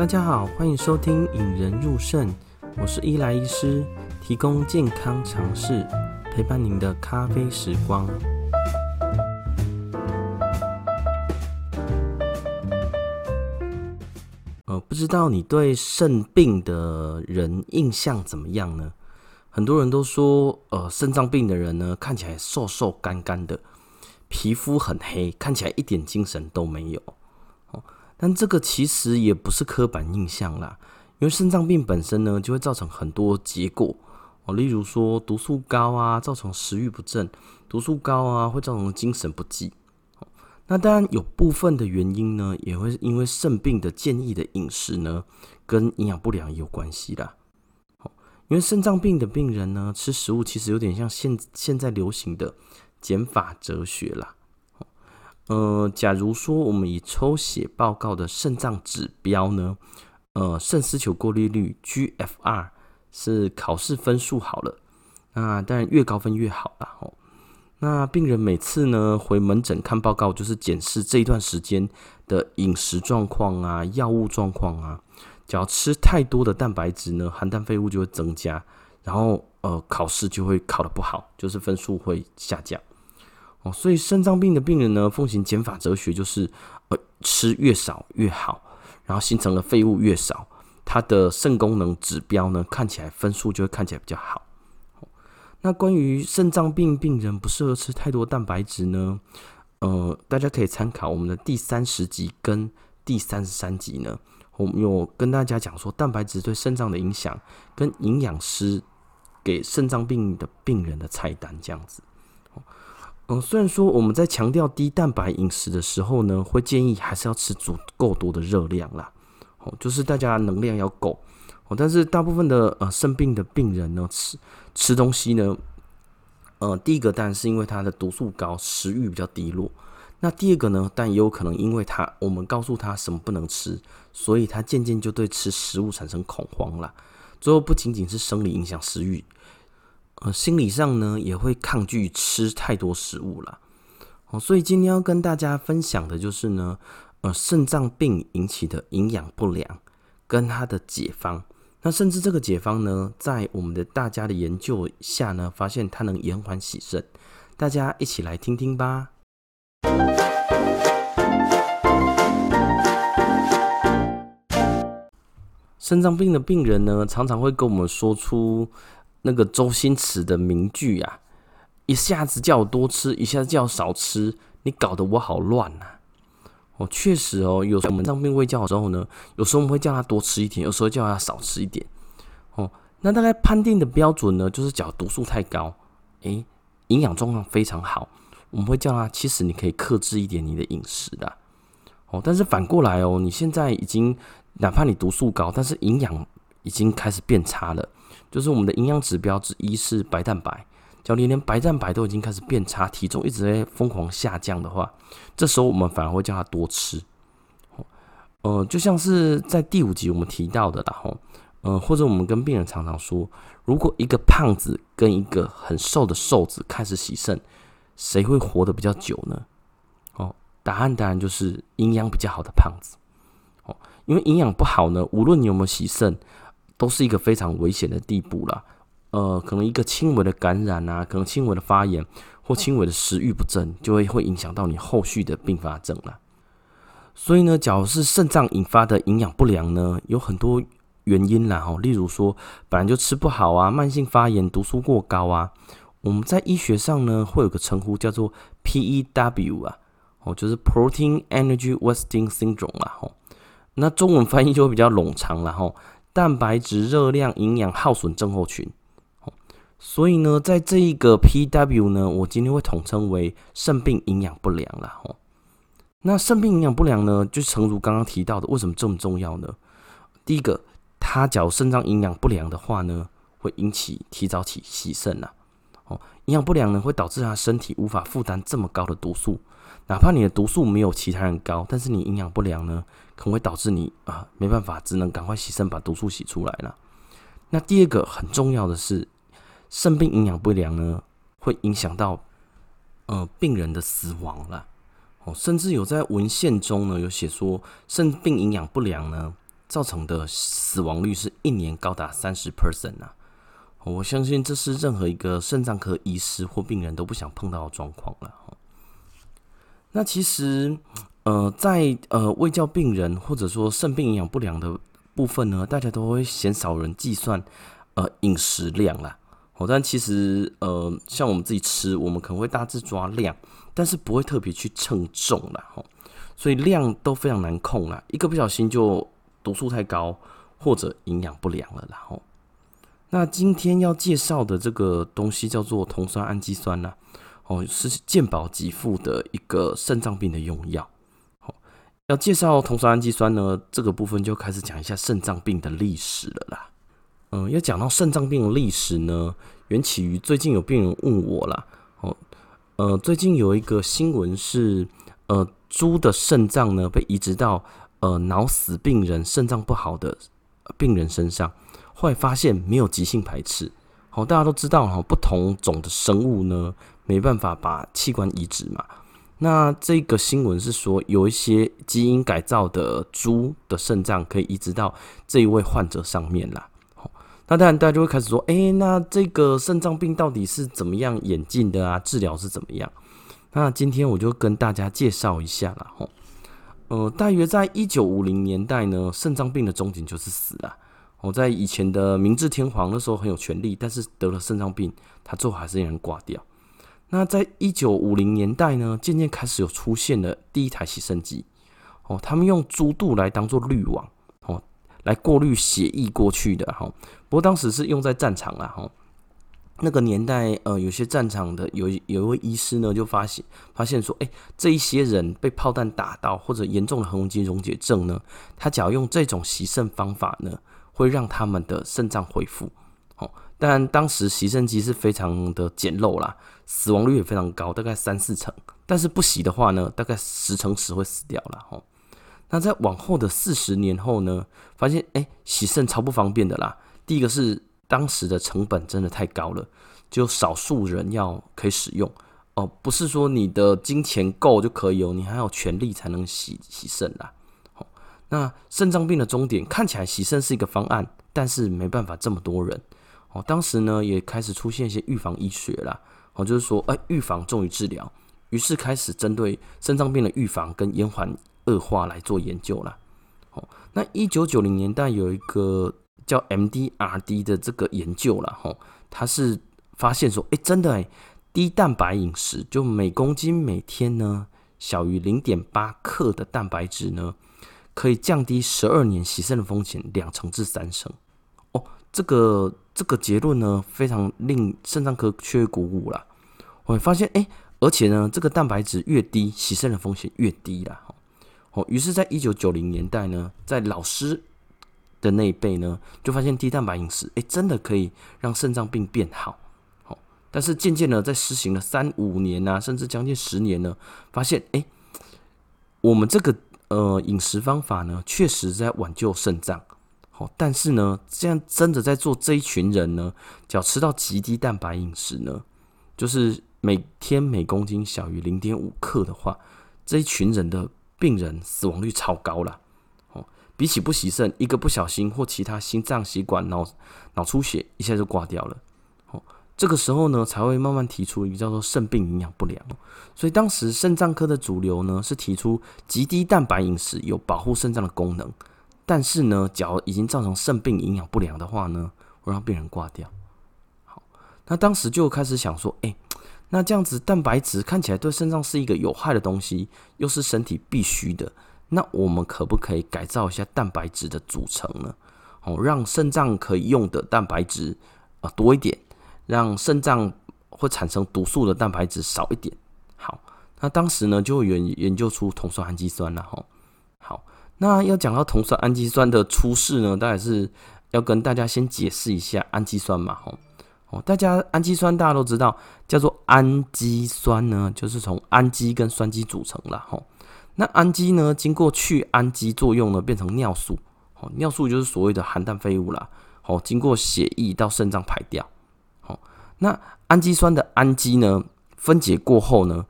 大家好，欢迎收听《引人入肾》，我是伊莱医师，提供健康常识，陪伴您的咖啡时光。呃，不知道你对肾病的人印象怎么样呢？很多人都说，呃，肾脏病的人呢，看起来瘦瘦干干的，皮肤很黑，看起来一点精神都没有。但这个其实也不是刻板印象啦，因为肾脏病本身呢，就会造成很多结果哦，例如说毒素高啊，造成食欲不振；毒素高啊，会造成精神不济。那当然有部分的原因呢，也会因为肾病的建议的饮食呢，跟营养不良也有关系啦。因为肾脏病的病人呢，吃食物其实有点像现现在流行的减法哲学啦。呃，假如说我们以抽血报告的肾脏指标呢，呃，肾丝球过滤率 GFR 是考试分数好了，那当然越高分越好啦。哦，那病人每次呢回门诊看报告，就是检视这一段时间的饮食状况啊、药物状况啊。只要吃太多的蛋白质呢，含氮废物就会增加，然后呃，考试就会考得不好，就是分数会下降。哦，所以肾脏病的病人呢，奉行减法哲学，就是呃吃越少越好，然后形成的废物越少，他的肾功能指标呢，看起来分数就会看起来比较好。那关于肾脏病病人不适合吃太多蛋白质呢，呃，大家可以参考我们的第三十集跟第三十三集呢，我们有跟大家讲说蛋白质对肾脏的影响，跟营养师给肾脏病的病人的菜单这样子。嗯，虽然说我们在强调低蛋白饮食的时候呢，会建议还是要吃足够多的热量啦。哦，就是大家能量要够。哦，但是大部分的呃肾病的病人呢，吃吃东西呢，呃，第一个当然是因为他的毒素高，食欲比较低落。那第二个呢，但也有可能因为他我们告诉他什么不能吃，所以他渐渐就对吃食物产生恐慌了。最后不仅仅是生理影响食欲。呃，心理上呢也会抗拒吃太多食物了，哦，所以今天要跟大家分享的就是呢，呃，肾脏病引起的营养不良跟它的解方。那甚至这个解方呢，在我们的大家的研究下呢，发现它能延缓洗肾。大家一起来听听吧。肾脏病的病人呢，常常会跟我们说出。那个周星驰的名句啊，一下子叫我多吃，一下子叫我少吃，你搞得我好乱呐！哦，确实哦，有时候我们肾脏病卫教的时候呢，有时候我们会叫他多吃一点，有时候叫他少吃一点。哦，那大概判定的标准呢，就是假如毒素太高，诶，营养状况非常好，我们会叫他其实你可以克制一点你的饮食的。哦，但是反过来哦，你现在已经哪怕你毒素高，但是营养已经开始变差了。就是我们的营养指标之一是白蛋白，教练连白蛋白都已经开始变差，体重一直在疯狂下降的话，这时候我们反而会叫他多吃。呃，就像是在第五集我们提到的，然后，呃，或者我们跟病人常常说，如果一个胖子跟一个很瘦的瘦子开始洗肾，谁会活得比较久呢？哦，答案当然就是营养比较好的胖子。哦，因为营养不好呢，无论你有没有洗肾。都是一个非常危险的地步了，呃，可能一个轻微的感染啊，可能轻微的发炎或轻微的食欲不振，就会会影响到你后续的并发症了。所以呢，假如是肾脏引发的营养不良呢，有很多原因啦，哦，例如说本来就吃不好啊，慢性发炎、毒素过高啊，我们在医学上呢会有个称呼叫做 PEW 啊，哦，就是 Protein Energy Wasting Syndrome 啦，吼，那中文翻译就会比较冗长了，吼。蛋白质、热量、营养耗损症候群，所以呢，在这一个 PW 呢，我今天会统称为肾病营养不良了。吼，那肾病营养不良呢，就诚如刚刚提到的，为什么这么重要呢？第一个，它假如肾脏营养不良的话呢，会引起提早起洗肾了。哦，营养不良呢，会导致他身体无法负担这么高的毒素。哪怕你的毒素没有其他人高，但是你营养不良呢，可能会导致你啊没办法，只能赶快洗肾把毒素洗出来了。那第二个很重要的是，肾病营养不良呢，会影响到呃病人的死亡了。哦，甚至有在文献中呢有写说，肾病营养不良呢，造成的死亡率是一年高达三十 percent 啊！我相信这是任何一个肾脏科医师或病人都不想碰到的状况了。那其实，呃，在呃未教病人或者说肾病营养不良的部分呢，大家都会嫌少人计算呃饮食量啦。哦，但其实呃，像我们自己吃，我们可能会大致抓量，但是不会特别去称重啦。吼，所以量都非常难控啦，一个不小心就毒素太高或者营养不良了然后。那今天要介绍的这个东西叫做酮酸氨基酸呐，哦，是健保给付的一个肾脏病的用药。好，要介绍酮酸氨基酸呢，这个部分就开始讲一下肾脏病的历史了啦。嗯，要讲到肾脏病的历史呢，缘起于最近有病人问我啦。哦，呃，最近有一个新闻是，呃，猪的肾脏呢被移植到呃脑死病人肾脏不好的病人身上。后来发现没有急性排斥，好，大家都知道哈，不同种的生物呢，没办法把器官移植嘛。那这个新闻是说，有一些基因改造的猪的肾脏可以移植到这一位患者上面啦。好，那当然大家就会开始说，哎、那这个肾脏病到底是怎么样演进的啊？治疗是怎么样？那今天我就跟大家介绍一下啦。吼，呃，大约在一九五零年代呢，肾脏病的终点就是死啊。我在以前的明治天皇那时候很有权力，但是得了肾脏病，他最后还是让人挂掉。那在一九五零年代呢，渐渐开始有出现了第一台洗肾机。哦，他们用猪肚来当做滤网，哦，来过滤血液过去的。哈，不过当时是用在战场啊。哈，那个年代，呃，有些战场的有有一位医师呢，就发现发现说，哎，这一些人被炮弹打到或者严重的横纹肌溶解症呢，他只要用这种洗肾方法呢。会让他们的肾脏恢复，哦，但当时洗肾机是非常的简陋啦，死亡率也非常高，大概三四成。但是不洗的话呢，大概十成十会死掉了，哦。那在往后的四十年后呢，发现哎，洗肾超不方便的啦。第一个是当时的成本真的太高了，就少数人要可以使用哦，不是说你的金钱够就可以哦，你还有权利才能洗洗肾啦。那肾脏病的终点看起来洗肾是一个方案，但是没办法这么多人哦。当时呢也开始出现一些预防医学啦，哦，就是说，哎，预防重于治疗，于是开始针对肾脏病的预防跟延缓恶化来做研究啦。哦，那一九九零年代有一个叫 MDRD 的这个研究啦，吼，他是发现说，哎，真的哎，低蛋白饮食就每公斤每天呢小于零点八克的蛋白质呢。可以降低十二年洗肾的风险两成至三成哦，这个这个结论呢，非常令肾脏科缺鼓舞啦。我发现，哎，而且呢，这个蛋白质越低，洗肾的风险越低啦。哦，于是，在一九九零年代呢，在老师的那一辈呢，就发现低蛋白饮食，哎，真的可以让肾脏病变好。好，但是渐渐的，在实行了三五年啊，甚至将近十年呢，发现，哎，我们这个。呃，饮食方法呢，确实在挽救肾脏，好，但是呢，这样真的在做这一群人呢，只要吃到极低蛋白饮食呢，就是每天每公斤小于零点五克的话，这一群人的病人死亡率超高了，哦，比起不洗肾，一个不小心或其他心脏血管脑脑出血，一下就挂掉了。这个时候呢，才会慢慢提出一个叫做肾病营养不良。所以当时肾脏科的主流呢，是提出极低蛋白饮食有保护肾脏的功能，但是呢，假如已经造成肾病营养不良的话呢，会让病人挂掉。好，那当时就开始想说，哎，那这样子蛋白质看起来对肾脏是一个有害的东西，又是身体必须的，那我们可不可以改造一下蛋白质的组成呢？哦，让肾脏可以用的蛋白质啊多一点。让肾脏会产生毒素的蛋白质少一点。好，那当时呢就研研究出酮酸氨基酸了哈。好，那要讲到酮酸氨基酸的出世呢，当然是要跟大家先解释一下氨基酸嘛哈。哦，大家氨基酸大家都知道，叫做氨基酸呢，就是从氨基跟酸基组成了哈。那氨基呢，经过去氨基作用呢，变成尿素。哦，尿素就是所谓的含氮废物啦。好，经过血液到肾脏排掉。那氨基酸的氨基呢，分解过后呢，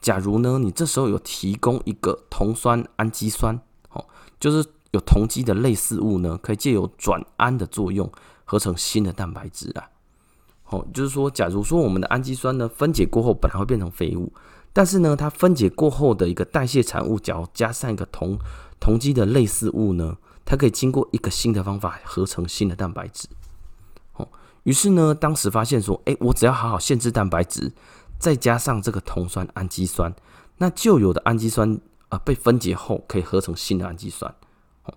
假如呢，你这时候有提供一个酮酸氨基酸，哦，就是有酮基的类似物呢，可以借由转氨的作用合成新的蛋白质啊。哦，就是说，假如说我们的氨基酸呢分解过后本来会变成废物，但是呢，它分解过后的一个代谢产物，只要加上一个酮酮基的类似物呢，它可以经过一个新的方法合成新的蛋白质。于是呢，当时发现说，哎，我只要好好限制蛋白质，再加上这个酮酸氨基酸，那旧有的氨基酸啊、呃、被分解后可以合成新的氨基酸。哦，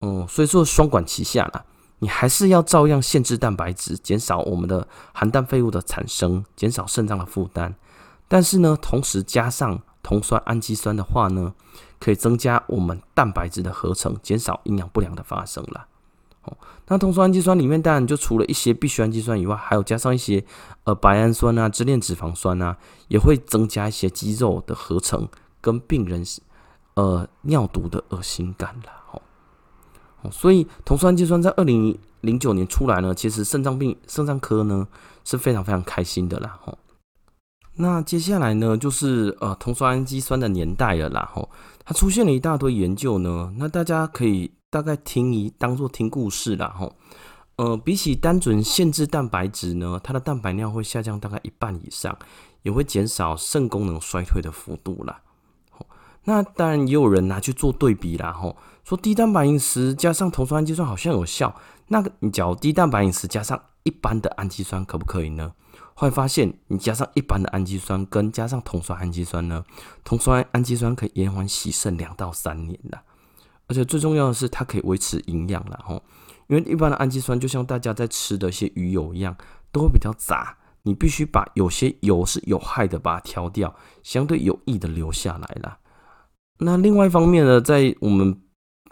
哦，所以说双管齐下啦。你还是要照样限制蛋白质，减少我们的含氮废物的产生，减少肾脏的负担。但是呢，同时加上酮酸氨基酸的话呢，可以增加我们蛋白质的合成，减少营养不良的发生啦。哦，那酮酸氨基酸里面当然就除了一些必需氨基酸以外，还有加上一些呃白氨酸啊、支链脂肪酸啊，也会增加一些肌肉的合成，跟病人呃尿毒的恶心感啦哦。所以，酮酸氨基酸在二零零九年出来呢，其实肾脏病、肾脏科呢是非常非常开心的啦。吼，那接下来呢，就是呃酮酸氨基酸的年代了啦。吼，它出现了一大堆研究呢，那大家可以大概听一当做听故事啦。吼，呃，比起单纯限制蛋白质呢，它的蛋白量会下降大概一半以上，也会减少肾功能衰退的幅度啦。那当然也有人拿去做对比啦，吼，说低蛋白饮食加上酮酸氨基酸好像有效，那个你讲低蛋白饮食加上一般的氨基酸可不可以呢？会发现你加上一般的氨基酸跟加上酮酸氨基酸呢，酮酸氨基酸可以延缓洗肾两到三年的，而且最重要的是它可以维持营养啦，吼，因为一般的氨基酸就像大家在吃的一些鱼油一样，都会比较杂，你必须把有些油是有害的把它挑掉，相对有益的留下来啦。那另外一方面呢，在我们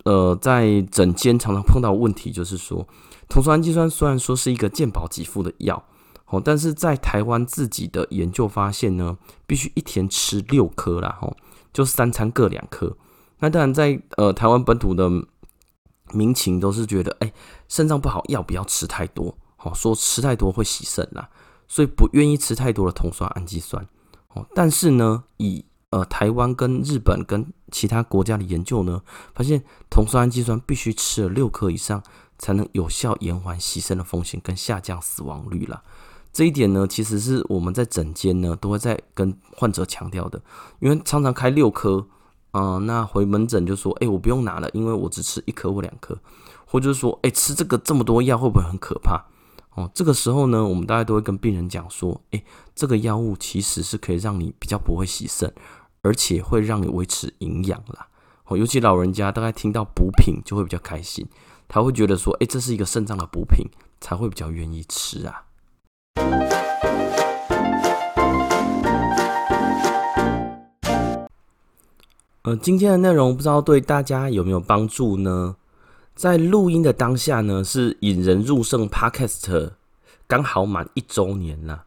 呃在诊间常常碰到问题，就是说，酮酸氨基酸虽然说是一个健保给付的药，哦，但是在台湾自己的研究发现呢，必须一天吃六颗啦，吼，就三餐各两颗。那当然在呃台湾本土的民情都是觉得，哎，肾脏不好，要不要吃太多？哦，说吃太多会洗肾啦，所以不愿意吃太多的酮酸氨基酸。哦，但是呢，以呃，台湾跟日本跟其他国家的研究呢，发现酮酸氨基酸必须吃了六颗以上，才能有效延缓洗肾的风险跟下降死亡率啦。这一点呢，其实是我们在诊间呢都会在跟患者强调的，因为常常开六颗，啊、呃，那回门诊就说，哎、我不用拿了，因为我只吃一颗或两颗，或者说，哎、吃这个这么多药会不会很可怕？哦，这个时候呢，我们大家都会跟病人讲说，哎、这个药物其实是可以让你比较不会洗肾。而且会让你维持营养啦，哦，尤其老人家大概听到补品就会比较开心，他会觉得说，哎，这是一个肾脏的补品，才会比较愿意吃啊。呃，今天的内容不知道对大家有没有帮助呢？在录音的当下呢，是引人入胜 Podcast 刚好满一周年了。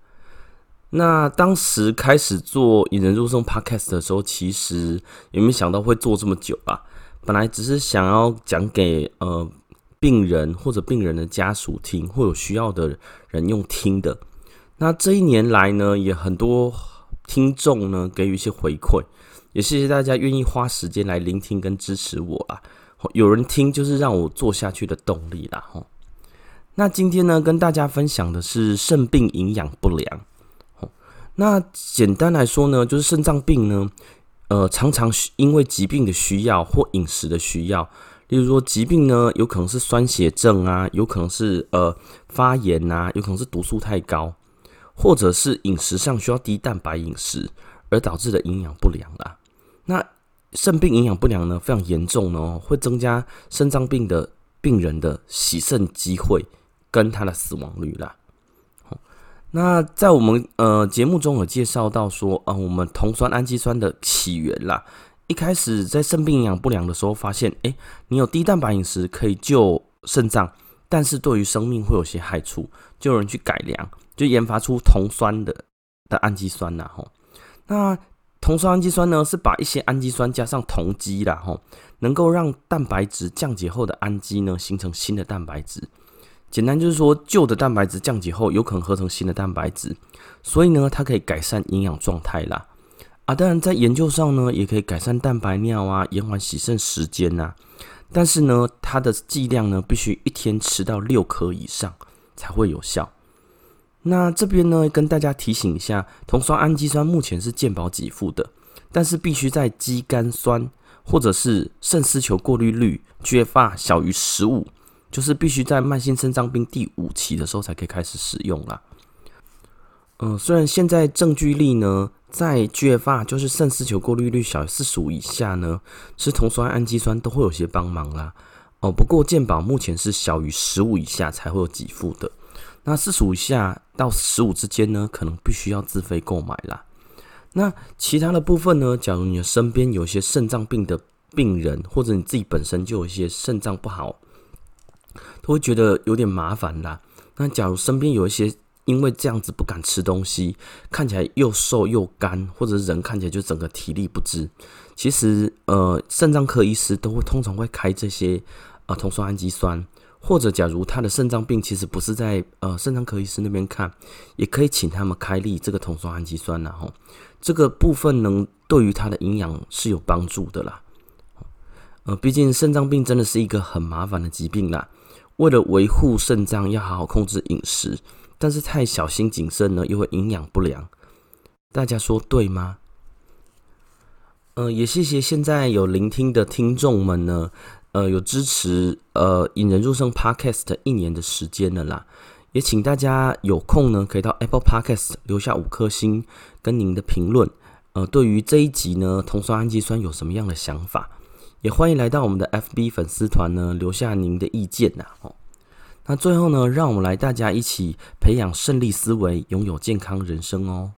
那当时开始做引人入胜 Podcast 的时候，其实也没有想到会做这么久吧。本来只是想要讲给呃病人或者病人的家属听，或有需要的人用听的。那这一年来呢，也很多听众呢给予一些回馈，也谢谢大家愿意花时间来聆听跟支持我啦。有人听就是让我做下去的动力啦。吼，那今天呢，跟大家分享的是肾病营养不良。那简单来说呢，就是肾脏病呢，呃，常常因为疾病的需要或饮食的需要，例如说疾病呢，有可能是酸血症啊，有可能是呃发炎呐，有可能是毒素太高，或者是饮食上需要低蛋白饮食而导致的营养不良啦。那肾病营养不良呢，非常严重哦，会增加肾脏病的病人的洗肾机会跟他的死亡率啦。那在我们呃节目中有介绍到说，啊、我们酮酸氨基酸的起源啦。一开始在肾病营养不良的时候，发现，诶，你有低蛋白饮食可以救肾脏，但是对于生命会有些害处，就有人去改良，就研发出酮酸的的氨基酸啦。吼，那酮酸氨基酸呢，是把一些氨基酸加上酮基啦，吼，能够让蛋白质降解后的氨基呢，形成新的蛋白质。简单就是说，旧的蛋白质降解后，有可能合成新的蛋白质，所以呢，它可以改善营养状态啦。啊，当然在研究上呢，也可以改善蛋白尿啊，延缓洗肾时间呐。但是呢，它的剂量呢，必须一天吃到六颗以上才会有效。那这边呢，跟大家提醒一下，酮酸氨基酸目前是健保给付的，但是必须在肌酐酸或者是肾丝球过滤率 GFR 小于十五，就是必须在慢性肾脏病第五期的时候才可以开始使用啦。嗯、虽然现在证据力呢，在 GFR 就是肾丝球过滤率小于四十五以下呢，吃酮酸氨基酸都会有些帮忙啦。哦，不过健保目前是小于十五以下才会有给付的。那四十五下到十五之间呢，可能必须要自费购买啦。那其他的部分呢，假如你的身边有一些肾脏病的病人，或者你自己本身就有一些肾脏不好，都会觉得有点麻烦啦。那假如身边有一些因为这样子不敢吃东西，看起来又瘦又干，或者人看起来就整个体力不支，其实呃，肾脏科医师都会通常会开这些呃酮酸氨基酸。或者，假如他的肾脏病其实不是在呃肾脏科医师那边看，也可以请他们开立这个酮酸氨基酸，然后这个部分能对于他的营养是有帮助的啦。呃，毕竟肾脏病真的是一个很麻烦的疾病啦。为了维护肾脏，要好好控制饮食，但是太小心谨慎呢，又会营养不良。大家说对吗？呃，也谢谢现在有聆听的听众们呢。呃，有支持呃引人入胜 Podcast 一年的时间了啦，也请大家有空呢，可以到 Apple Podcast 留下五颗星跟您的评论。呃，对于这一集呢，酮酸氨基酸有什么样的想法？也欢迎来到我们的 FB 粉丝团呢，留下您的意见呐。哦，那最后呢，让我们来大家一起培养胜利思维，拥有健康人生哦。